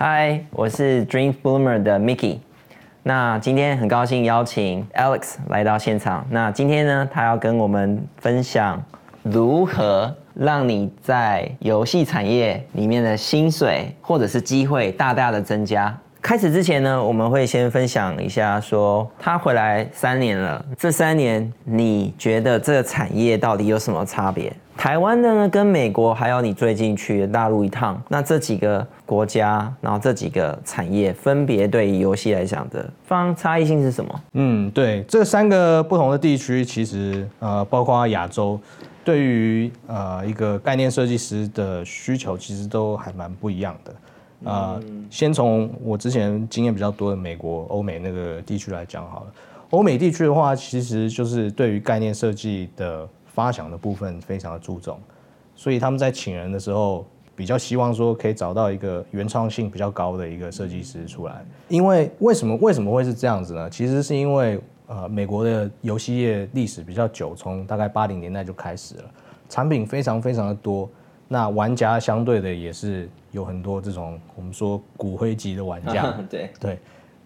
嗨，我是 Dream Bloomer 的 Mickey。那今天很高兴邀请 Alex 来到现场。那今天呢，他要跟我们分享如何让你在游戏产业里面的薪水或者是机会大大的增加。开始之前呢，我们会先分享一下，说他回来三年了，这三年你觉得这个产业到底有什么差别？台湾的呢，跟美国还有你最近去大陆一趟，那这几个国家，然后这几个产业分别对于游戏来讲的方差异性是什么？嗯，对，这三个不同的地区，其实呃，包括亚洲，对于呃一个概念设计师的需求，其实都还蛮不一样的。啊、呃，先从我之前经验比较多的美国、欧美那个地区来讲好了。欧美地区的话，其实就是对于概念设计的发想的部分非常的注重，所以他们在请人的时候，比较希望说可以找到一个原创性比较高的一个设计师出来。因为为什么为什么会是这样子呢？其实是因为呃，美国的游戏业历史比较久，从大概八零年代就开始了，产品非常非常的多。那玩家相对的也是有很多这种我们说骨灰级的玩家，对对，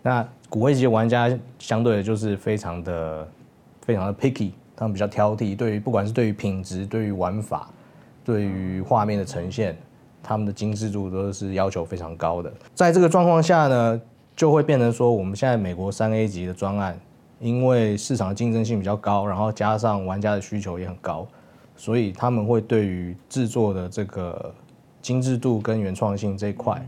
那骨灰级的玩家相对的就是非常的非常的 picky，他们比较挑剔，对于不管是对于品质、对于玩法、对于画面的呈现，他们的精致度都是要求非常高的。在这个状况下呢，就会变成说，我们现在美国三 A 级的专案，因为市场竞争性比较高，然后加上玩家的需求也很高。所以他们会对于制作的这个精致度跟原创性这一块，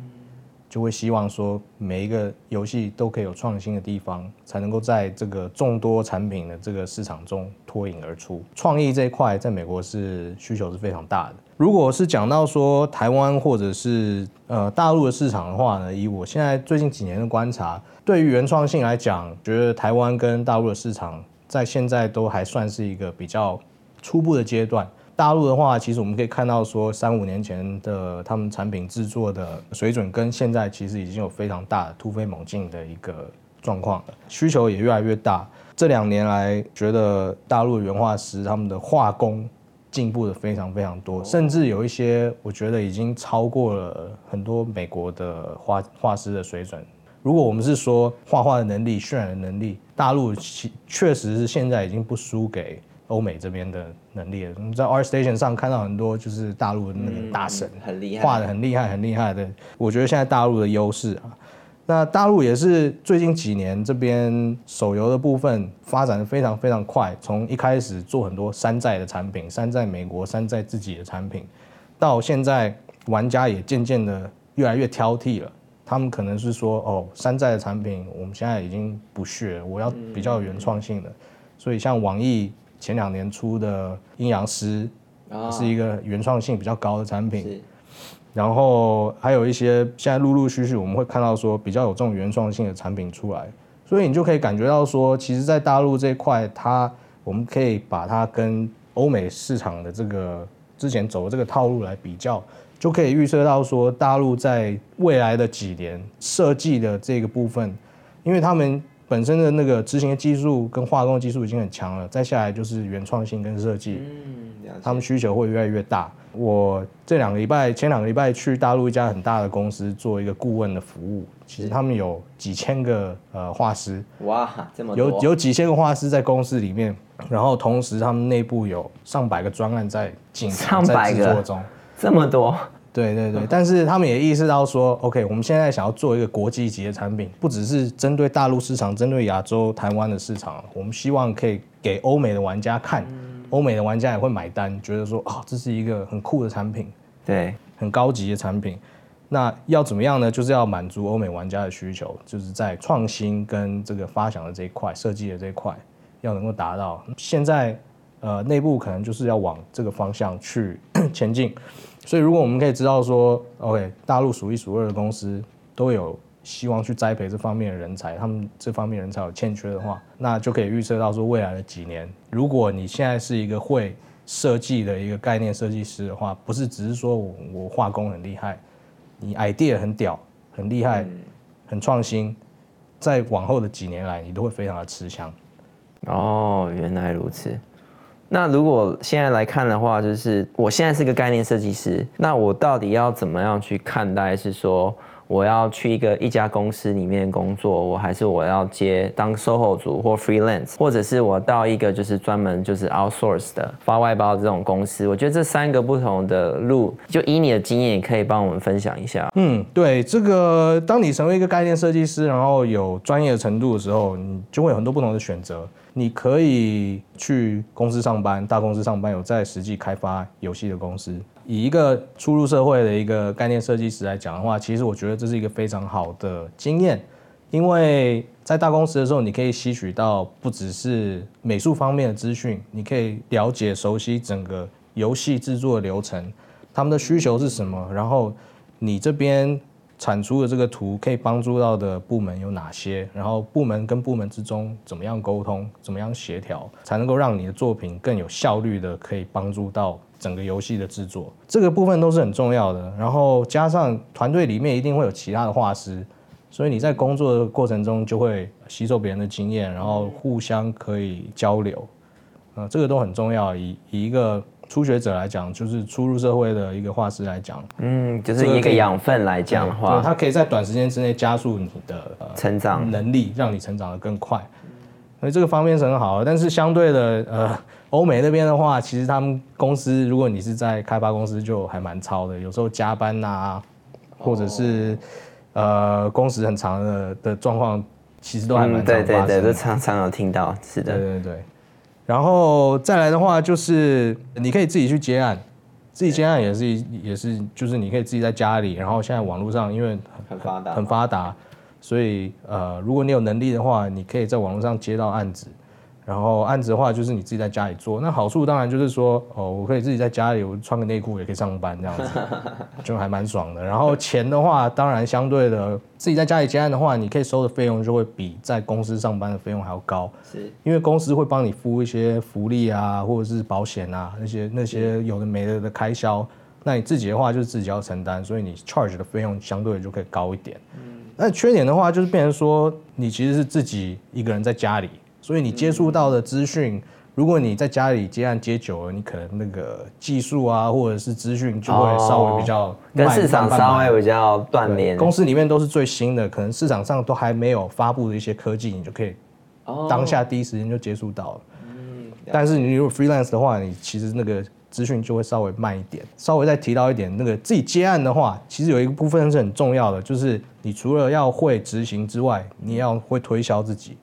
就会希望说每一个游戏都可以有创新的地方，才能够在这个众多产品的这个市场中脱颖而出。创意这一块在美国是需求是非常大的。如果是讲到说台湾或者是呃大陆的市场的话呢，以我现在最近几年的观察，对于原创性来讲，觉得台湾跟大陆的市场在现在都还算是一个比较。初步的阶段，大陆的话，其实我们可以看到说，三五年前的他们产品制作的水准，跟现在其实已经有非常大的突飞猛进的一个状况了，需求也越来越大。这两年来，觉得大陆的原画师他们的画工进步的非常非常多，甚至有一些我觉得已经超过了很多美国的画画师的水准。如果我们是说画画的能力、渲染的能力，大陆其确实是现在已经不输给。欧美这边的能力，你在 ArtStation 上看到很多就是大陆的那个大神，很厉害，画的很厉害，很厉害的。我觉得现在大陆的优势啊，那大陆也是最近几年这边手游的部分发展的非常非常快，从一开始做很多山寨的产品，山寨美国、山寨自己的产品，到现在玩家也渐渐的越来越挑剔了。他们可能是说，哦，山寨的产品我们现在已经不屑，我要比较有原创性的。所以像网易。前两年出的《阴阳师》是一个原创性比较高的产品，然后还有一些现在陆陆续续我们会看到说比较有这种原创性的产品出来，所以你就可以感觉到说，其实，在大陆这一块，它我们可以把它跟欧美市场的这个之前走的这个套路来比较，就可以预测到说，大陆在未来的几年设计的这个部分，因为他们。本身的那个执行的技术跟化工的技术已经很强了，再下来就是原创性跟设计，嗯，他们需求会越来越大。我这两个礼拜，前两个礼拜去大陆一家很大的公司做一个顾问的服务，其实他们有几千个呃画师，哇，这么多，有有几千个画师在公司里面，然后同时他们内部有上百个专案在进行在制作中，这么多。对对对，但是他们也意识到说，OK，我们现在想要做一个国际级的产品，不只是针对大陆市场，针对亚洲、台湾的市场，我们希望可以给欧美的玩家看，欧美的玩家也会买单，觉得说啊，这是一个很酷的产品，对，很高级的产品。那要怎么样呢？就是要满足欧美玩家的需求，就是在创新跟这个发想的这一块、设计的这一块，要能够达到。现在呃，内部可能就是要往这个方向去 前进。所以，如果我们可以知道说，OK，大陆数一数二的公司都有希望去栽培这方面的人才，他们这方面人才有欠缺的话，那就可以预测到说，未来的几年，如果你现在是一个会设计的一个概念设计师的话，不是只是说我我画工很厉害，你 idea 很屌、很厉害、很创新，在往后的几年来，你都会非常的吃香。哦，原来如此。那如果现在来看的话，就是我现在是个概念设计师，那我到底要怎么样去看待？是说我要去一个一家公司里面工作，我还是我要接当售后组或 freelance，或者是我到一个就是专门就是 outsource 的发外包这种公司。我觉得这三个不同的路，就以你的经验，可以帮我们分享一下。嗯，对，这个当你成为一个概念设计师，然后有专业程度的时候，你就会有很多不同的选择。你可以去公司上班，大公司上班，有在实际开发游戏的公司。以一个初入社会的一个概念设计师来讲的话，其实我觉得这是一个非常好的经验，因为在大公司的时候，你可以吸取到不只是美术方面的资讯，你可以了解、熟悉整个游戏制作流程，他们的需求是什么，然后你这边。产出的这个图可以帮助到的部门有哪些？然后部门跟部门之中怎么样沟通，怎么样协调，才能够让你的作品更有效率的可以帮助到整个游戏的制作？这个部分都是很重要的。然后加上团队里面一定会有其他的画师，所以你在工作的过程中就会吸收别人的经验，然后互相可以交流。啊，这个都很重要。以以一个初学者来讲，就是初入社会的一个画师来讲，嗯，就是一个养分来讲的话，它可以在短时间之内加速你的成长能力，让你成长的更快。所以这个方面是很好的。但是相对的，呃，欧美那边的话，其实他们公司，如果你是在开发公司，就还蛮超的，有时候加班呐，或者是呃工时很长的的状况，其实都还蛮。对对对，都常常有听到，是的，对对对。然后再来的话，就是你可以自己去接案，自己接案也是也是，就是你可以自己在家里。然后现在网络上因为很发达，很发达，所以呃，如果你有能力的话，你可以在网络上接到案子。然后案子的话，就是你自己在家里做。那好处当然就是说，哦，我可以自己在家里，我穿个内裤也可以上班，这样子 就还蛮爽的。然后钱的话，当然相对的，自己在家里接案的话，你可以收的费用就会比在公司上班的费用还要高。是，因为公司会帮你付一些福利啊，或者是保险啊，那些那些有的没的的开销。那你自己的话就是自己要承担，所以你 charge 的费用相对就可以高一点。嗯，那缺点的话就是变成说，你其实是自己一个人在家里。所以你接触到的资讯，如果你在家里接案接久了，你可能那个技术啊，或者是资讯就会稍微比较跟市场稍微比较断联。公司里面都是最新的，可能市场上都还没有发布的一些科技，你就可以当下第一时间就接触到了。但是你如果 freelance 的话，你其实那个资讯就会稍微慢一点。稍微再提到一点，那个自己接案的话，其实有一个部分是很重要的，就是你除了要会执行之外，你要会推销自己。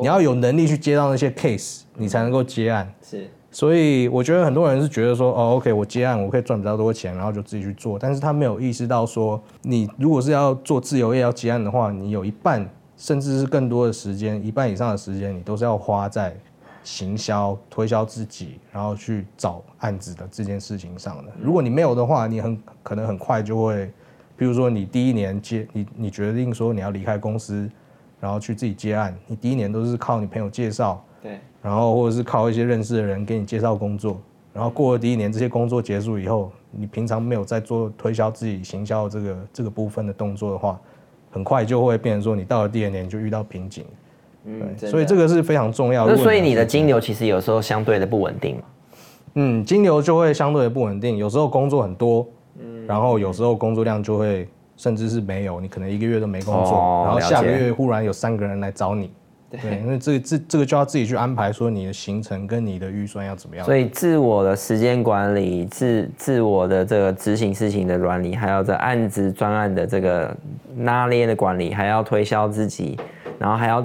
你要有能力去接到那些 case，你才能够接案。是，所以我觉得很多人是觉得说，哦，OK，我接案我可以赚比较多钱，然后就自己去做。但是他没有意识到说，你如果是要做自由业要接案的话，你有一半甚至是更多的时间，一半以上的时间，你都是要花在行销、推销自己，然后去找案子的这件事情上的。如果你没有的话，你很可能很快就会，比如说你第一年接你，你决定说你要离开公司。然后去自己接案，你第一年都是靠你朋友介绍，对，然后或者是靠一些认识的人给你介绍工作，然后过了第一年，这些工作结束以后，你平常没有在做推销自己行销这个这个部分的动作的话，很快就会变成说你到了第二年就遇到瓶颈，嗯，所以这个是非常重要的。那所以你的金流其实有时候相对的不稳定嘛？嗯，金流就会相对的不稳定，有时候工作很多，嗯，然后有时候工作量就会。甚至是没有，你可能一个月都没工作，哦、然后下个月忽然有三个人来找你，对，因为这个这这个就要自己去安排，说你的行程跟你的预算要怎么样。所以自我的时间管理，自自我的这个执行事情的管理，还有这案子专案的这个拉链的管理，还要推销自己，然后还要。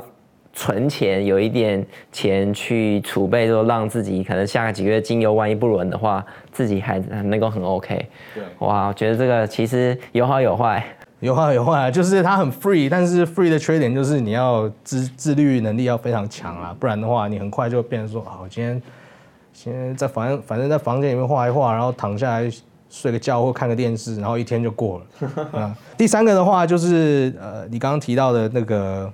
存钱，有一点钱去储备，就让自己可能下个几个月金油万一不轮的话，自己还能够很 OK。对，哇，我觉得这个其实有好有坏，有好有坏，就是它很 free，但是 free 的缺点就是你要自自律能力要非常强啊，不然的话你很快就变成说，好，我今天先在反正反正在房间里面画一画，然后躺下来睡个觉或看个电视，然后一天就过了。嗯，第三个的话就是呃，你刚刚提到的那个。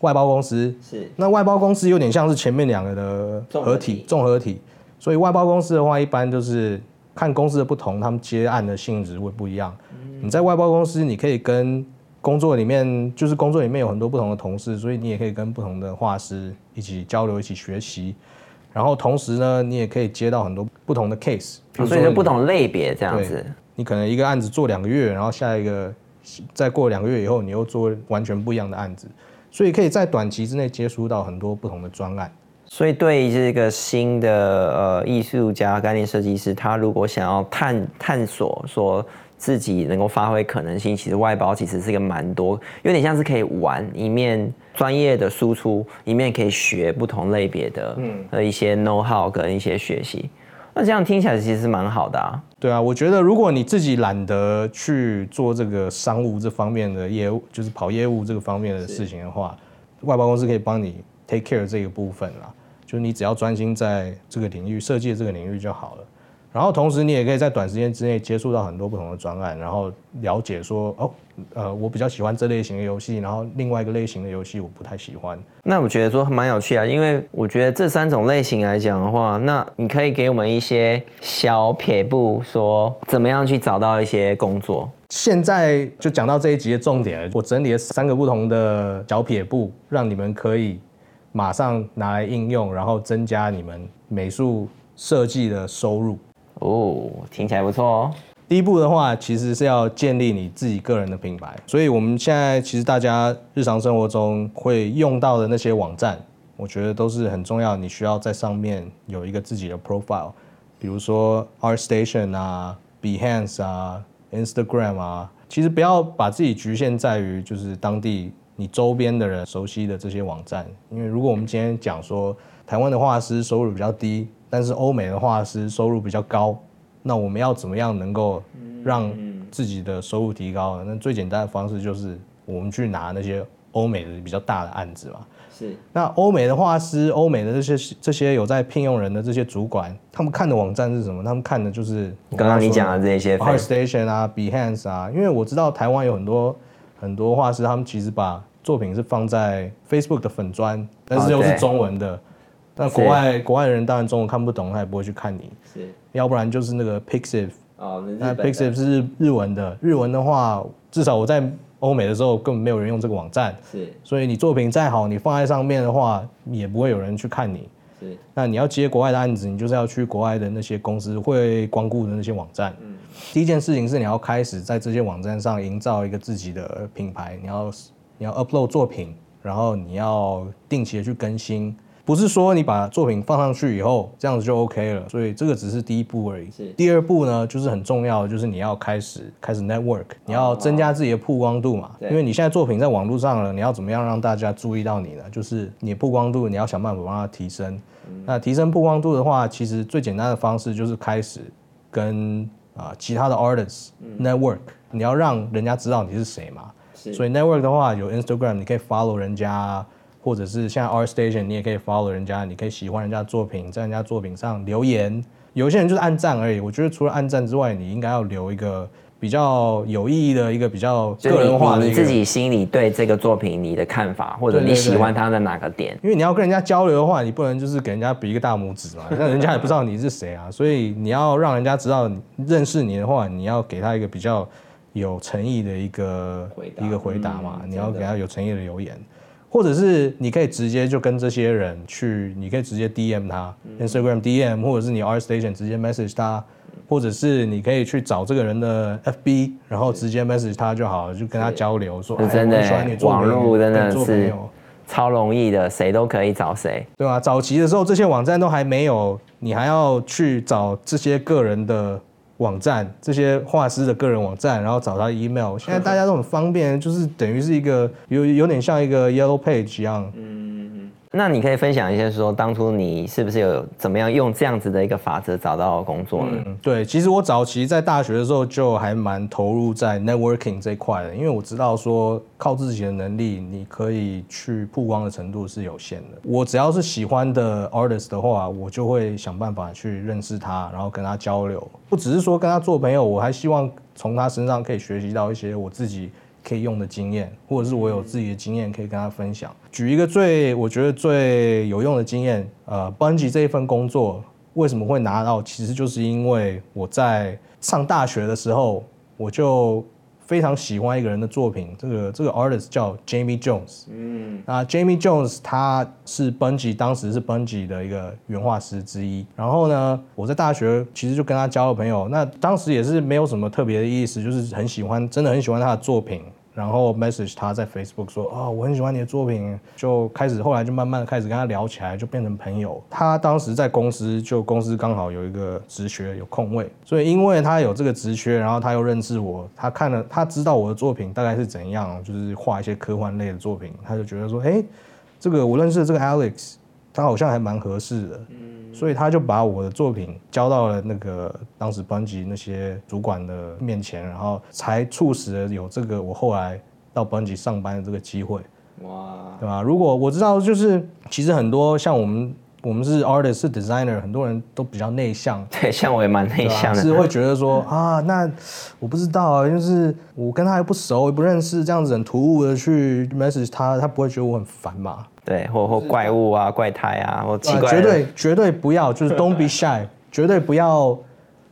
外包公司是，那外包公司有点像是前面两个的合体综合体，所以外包公司的话，一般就是看公司的不同，他们接案的性质会不一样。你在外包公司，你可以跟工作里面，就是工作里面有很多不同的同事，所以你也可以跟不同的画师一起交流，一起学习。然后同时呢，你也可以接到很多不同的 case，所以就不同类别这样子。你可能一个案子做两个月，然后下一个。再过两个月以后，你又做完全不一样的案子，所以可以在短期之内接触到很多不同的专案。所以对于这个新的呃艺术家、概念设计师，他如果想要探探索说自己能够发挥可能性，其实外包其实是一个蛮多，有点像是可以玩一面专业的输出，一面可以学不同类别的嗯的一些 know how 跟一些学习。那这样听起来其实蛮好的啊。对啊，我觉得如果你自己懒得去做这个商务这方面的业务，就是跑业务这个方面的事情的话，外包公司可以帮你 take care 这个部分啦。就是你只要专心在这个领域设计这个领域就好了。然后同时你也可以在短时间之内接触到很多不同的专案，然后了解说哦，呃，我比较喜欢这类型的游戏，然后另外一个类型的游戏我不太喜欢。那我觉得说蛮有趣啊，因为我觉得这三种类型来讲的话，那你可以给我们一些小撇步，说怎么样去找到一些工作。现在就讲到这一集的重点了，我整理了三个不同的小撇步，让你们可以马上拿来应用，然后增加你们美术设计的收入。哦，听起来不错哦。第一步的话，其实是要建立你自己个人的品牌。所以我们现在其实大家日常生活中会用到的那些网站，我觉得都是很重要。你需要在上面有一个自己的 profile，比如说 ArtStation 啊、Behance 啊、Instagram 啊。其实不要把自己局限在于就是当地你周边的人熟悉的这些网站，因为如果我们今天讲说台湾的画师收入比较低。但是欧美的画师收入比较高，那我们要怎么样能够让自己的收入提高呢？那最简单的方式就是我们去拿那些欧美的比较大的案子嘛。是。那欧美的画师、欧美的这些这些有在聘用人的这些主管，他们看的网站是什么？他们看的就是刚刚你讲的这些 ArtStation 啊、Behance 啊。因为我知道台湾有很多很多画师，他们其实把作品是放在 Facebook 的粉砖，但是又是中文的。那国外国外的人当然中文看不懂，他也不会去看你。是，要不然就是那个 Pixiv。哦，那 Pixiv 是日日文的。日文的话，至少我在欧美的时候根本没有人用这个网站。是。所以你作品再好，你放在上面的话，也不会有人去看你。是。那你要接国外的案子，你就是要去国外的那些公司会光顾的那些网站。嗯。第一件事情是你要开始在这些网站上营造一个自己的品牌，你要你要 upload 作品，然后你要定期的去更新。不是说你把作品放上去以后，这样子就 OK 了，所以这个只是第一步而已。第二步呢，就是很重要的，就是你要开始开始 network，你要增加自己的曝光度嘛。因为你现在作品在网络上了，你要怎么样让大家注意到你呢？就是你的曝光度，你要想办法帮它提升。那提升曝光度的话，其实最简单的方式就是开始跟啊其他的 artists network，你要让人家知道你是谁嘛。所以 network 的话，有 Instagram，你可以 follow 人家。或者是像 ArtStation，你也可以 follow 人家，你可以喜欢人家的作品，在人家作品上留言。有些人就是按赞而已。我觉得除了按赞之外，你应该要留一个比较有意义的一个比较个人化的你，你自己心里对这个作品你的看法，或者你喜欢它的哪个点。对对对。因为你要跟人家交流的话，你不能就是给人家比一个大拇指嘛，那人家也不知道你是谁啊。所以你要让人家知道认识你的话，你要给他一个比较有诚意的一个一个回答嘛。嗯，你要给他有诚意的留言。或者是你可以直接就跟这些人去，你可以直接 DM 他，Instagram DM，或者是你 ArtStation 直接 message 他，或者是你可以去找这个人的 FB，然后直接 message 他就好了，就跟他交流说，真的，网络真的是超容易的，谁都可以找谁，对吧？早期的时候这些网站都还没有，你还要去找这些个人的。网站，这些画师的个人网站，然后找他 email。现在大家都很方便，就是等于是一个有有点像一个 yellow page 一样。那你可以分享一些说，当初你是不是有怎么样用这样子的一个法则找到工作呢？对，其实我早期在大学的时候就还蛮投入在 networking 这一块的，因为我知道说靠自己的能力，你可以去曝光的程度是有限的。我只要是喜欢的 artist 的话，我就会想办法去认识他，然后跟他交流。不只是说跟他做朋友，我还希望从他身上可以学习到一些我自己可以用的经验，或者是我有自己的经验可以跟他分享。举一个最我觉得最有用的经验，呃，Bungie 这一份工作为什么会拿到，其实就是因为我在上大学的时候，我就非常喜欢一个人的作品，这个这个 artist 叫 Jamie Jones。嗯，那 Jamie Jones 他是 Bungie 当时是 Bungie 的一个原画师之一。然后呢，我在大学其实就跟他交了朋友。那当时也是没有什么特别的意思，就是很喜欢，真的很喜欢他的作品。然后 message 他在 Facebook 说啊、我很喜欢你的作品，就开始后来就慢慢的开始跟他聊起来，就变成朋友。他当时在公司，就公司刚好有一个职缺有空位，所以因为他有这个职缺，然后他又认识我，他看了他知道我的作品大概是怎样，就是画一些科幻类的作品，他就觉得说，哎，这个我认识的这个 Alex，他好像还蛮合适的。所以他就把我的作品交到了那个当时班级那些主管的面前，然后才促使了有这个我后来到班级上班的这个机会。哇，对吧？如果我知道，就是其实很多像我们，我们是 artist 是 designer，很多人都比较内向。对，像我也蛮内向的，是会觉得说啊，那我不知道啊，就是我跟他又不熟，也不认识，这样子很突兀的去 message 他，他不会觉得我很烦嘛？对，或或怪物啊、怪胎啊，或奇怪的。绝对绝对不要，就是 don't be shy，绝对不要，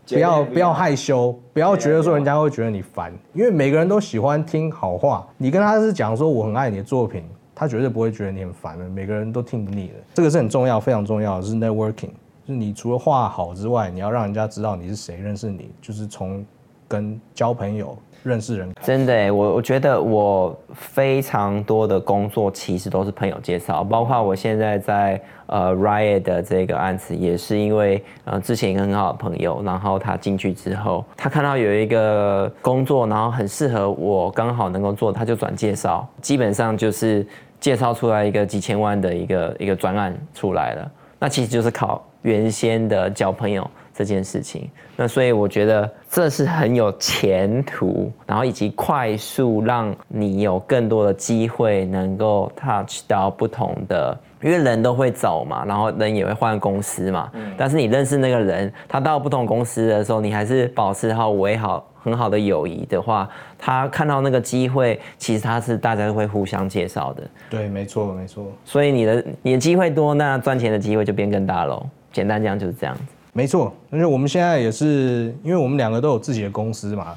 不要不要害羞，不要觉得说人家会觉得你烦，因为每个人都喜欢听好话。你跟他是讲说我很爱你的作品，他绝对不会觉得你很烦的。每个人都听不腻的，这个是很重要、非常重要就，是 networking，就是你除了画好之外，你要让人家知道你是谁，认识你，就是从跟交朋友。认识人真的，我我觉得我非常多的工作其实都是朋友介绍，包括我现在在呃 Riot 的这个案子，也是因为呃之前一个很好的朋友，然后他进去之后，他看到有一个工作，然后很适合我，刚好能够做，他就转介绍，基本上就是介绍出来一个几千万的一个一个专案出来了，那其实就是靠原先的交朋友。这件事情，那所以我觉得这是很有前途，然后以及快速让你有更多的机会能够 touch 到不同的，因为人都会走嘛，然后人也会换公司嘛。嗯。但是你认识那个人，他到不同公司的时候，你还是保持好维好很好的友谊的话，他看到那个机会，其实他是大家都会互相介绍的。对，没错，没错。所以你的你的机会多，那赚钱的机会就变更大喽。简单讲就是这样子。没错，而且我们现在也是，因为我们两个都有自己的公司嘛。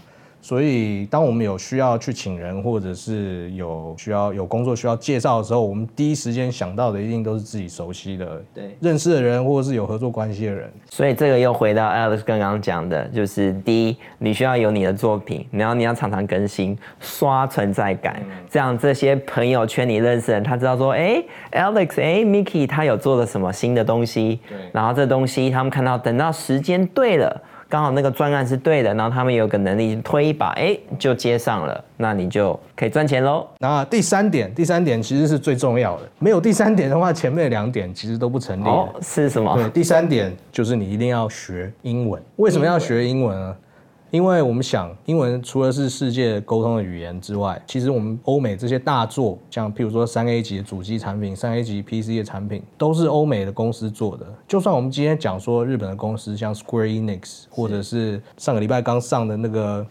所以，当我们有需要去请人，或者是有需要有工作需要介绍的时候，我们第一时间想到的一定都是自己熟悉的、对认识的人，或者是有合作关系的人。所以，这个又回到 Alex 刚刚讲的，就是第一，你需要有你的作品，然后你要常常更新，刷存在感，嗯、这样这些朋友圈你认识的人，他知道说，哎，Alex，哎，Mickey，他有做了什么新的东西，对，然后这东西他们看到，等到时间对了。刚好那个专案是对的，然后他们有个能力推一把，哎，就接上了，那你就可以赚钱喽。那第三点，第三点其实是最重要的，没有第三点的话，前面两点其实都不成立。哦，是什么？对，第三点就是你一定要学英文。为什么要学英文呢？因为我们想，英文除了是世界沟通的语言之外，其实我们欧美这些大作，像譬如说三 A 级的主机产品、三 A 级 PC 的产品，都是欧美的公司做的。就算我们今天讲说日本的公司，像 Square Enix，或者是上个礼拜刚上的那个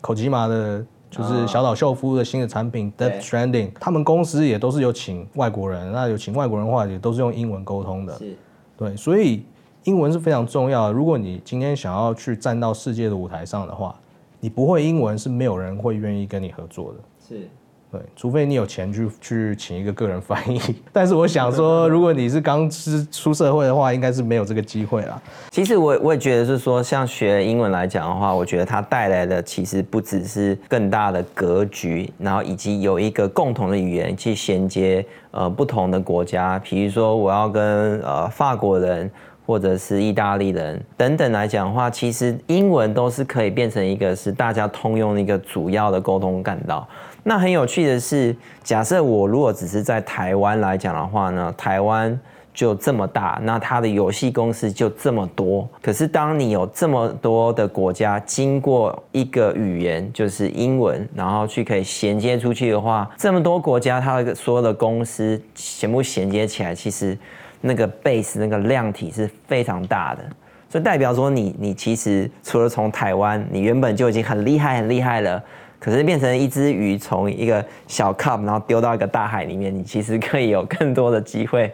Kojima 的，就是小岛秀夫的新的产品 Death Stranding，他们公司也都是有请外国人，那有请外国人的话，也都是用英文沟通的。是，对，所以。英文是非常重要的。如果你今天想要去站到世界的舞台上的话，你不会英文是没有人会愿意跟你合作的。是。对，除非你有钱去去请一个个人翻译，但是我想说，如果你是刚出出社会的话，应该是没有这个机会啦。其实我我也觉得是说，像学英文来讲的话，我觉得它带来的其实不只是更大的格局，然后以及有一个共同的语言去衔接呃不同的国家，比如说我要跟呃法国人。或者是意大利人等等来讲的话，其实英文都是可以变成一个是大家通用的一个主要的沟通干道。那很有趣的是，假设我如果只是在台湾来讲的话呢，台湾就这么大，那它的游戏公司就这么多。可是当你有这么多的国家经过一个语言，就是英文，然后去可以衔接出去的话，这么多国家它所有的公司全部衔接起来，其实。那个 base 那个量体是非常大的，所以代表说你你其实除了从台湾，你原本就已经很厉害很厉害了，可是变成一只鱼从一个小 cup，然后丢到一个大海里面，你其实可以有更多的机会。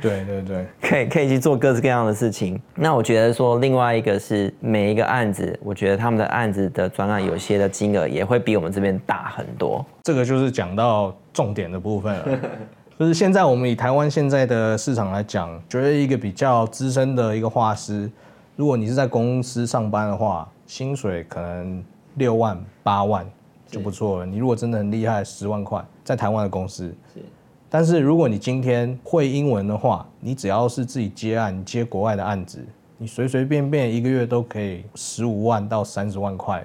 对对对，可以可以去做各式各样的事情。那我觉得说，另外一个是每一个案子，我觉得他们的案子的专案有些的金额也会比我们这边大很多。这个就是讲到重点的部分了，就是现在我们以台湾现在的市场来讲，觉得一个比较资深的一个画师，如果你是在公司上班的话，薪水可能六万八万就不错了。你如果真的很厉害，十万块在台湾的公司是。但是如果你今天会英文的话，你只要是自己接案，接国外的案子，你随随便便一个月都可以十五万到三十万块。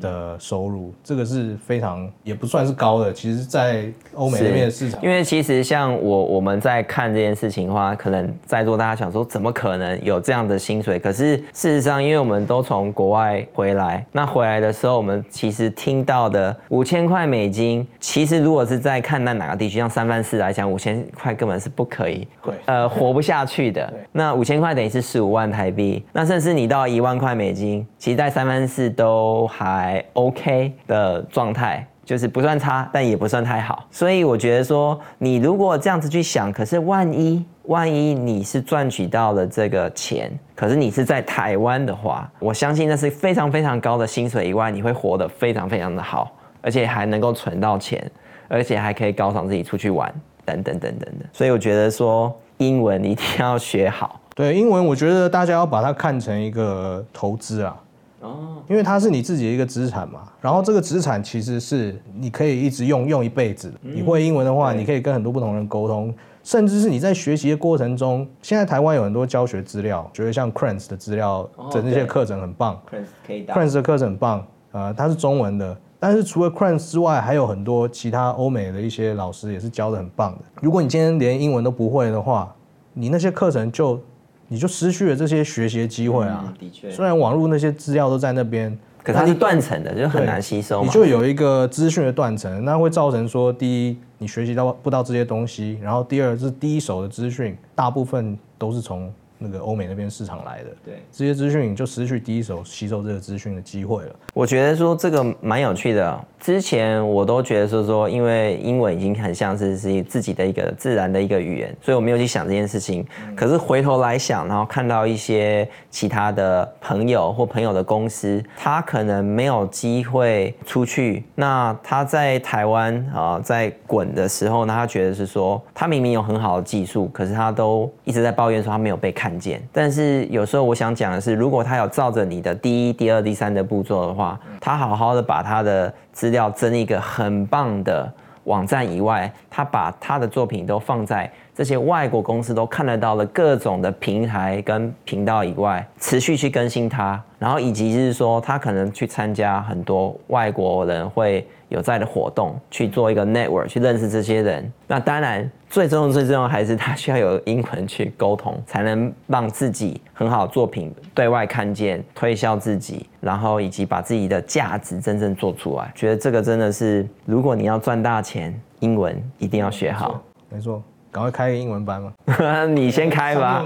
的收入，这个是非常也不算是高的。其实，在欧美那边的市场，因为其实像我我们在看这件事情的话，可能在座大家想说，怎么可能有这样的薪水？可是事实上，因为我们都从国外回来，那回来的时候，我们其实听到的五千块美金，其实如果是在看那哪个地区，像三藩市来讲，五千块根本是不可以，呃，活不下去的。那五千块等于是十五万台币，那甚至你到一万块美金，其实，在三藩市都。还 OK 的状态，就是不算差，但也不算太好。所以我觉得说，你如果这样子去想，可是万一万一你是赚取到了这个钱，可是你是在台湾的话，我相信那是非常非常高的薪水以外，你会活得非常非常的好，而且还能够存到钱，而且还可以高赏自己出去玩，等等等等的。所以我觉得说，英文一定要学好。对，英文我觉得大家要把它看成一个投资啊。哦，因为它是你自己的一个资产嘛，然后这个资产其实是你可以一直用用一辈子。你会英文的话，你可以跟很多不同人沟通，甚至是你在学习的过程中，现在台湾有很多教学资料，觉得像 Crans 的资料的那些课程很棒，Crans 的课程很棒，呃，它是中文的，但是除了 Crans 之外，还有很多其他欧美的一些老师也是教的很棒的。如果你今天连英文都不会的话，你那些课程就。你就失去了这些学习机会啊！的确，虽然网络那些资料都在那边，可是它是断层的，就很难吸收。你就有一个资讯的断层，那会造成说，第一，你学习到不到这些东西，然后第二是第一手的资讯，大部分都是从。那个欧美那边市场来的，对这些资讯，你就失去第一手吸收这个资讯的机会了。我觉得说这个蛮有趣的。之前我都觉得说说，因为英文已经很像是是自己的一个自然的一个语言，所以我没有去想这件事情。可是回头来想，然后看到一些其他的朋友或朋友的公司，他可能没有机会出去，那他在台湾啊在滚的时候呢，他觉得是说他明明有很好的技术，可是他都一直在抱怨说他没有被看。看见，但是有时候我想讲的是，如果他有照着你的第一、第二、第三的步骤的话，他好好的把他的资料增一个很棒的网站以外，他把他的作品都放在这些外国公司都看得到的各种的平台跟频道以外，持续去更新它，然后以及就是说，他可能去参加很多外国人会有在的活动，去做一个 network，去认识这些人。那当然，最重要、最重要还是他需要有英文去沟通，才能让自己很好的作品对外看见，推销自己，然后以及把自己的价值真正做出来。觉得这个真的是，如果你要赚大钱，英文一定要学好。没错。赶快开个英文班嘛！你先开吧。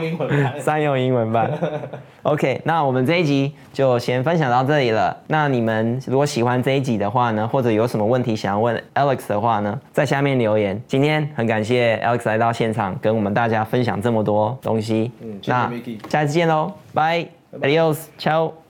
三用英文班。OK，那我们这一集就先分享到这里了。那你们如果喜欢这一集的话呢，或者有什么问题想要问 Alex 的话呢，在下面留言。今天很感谢 Alex 来到现场，跟我们大家分享这么多东西。嗯。那下次见喽，拜，Adios，ciao。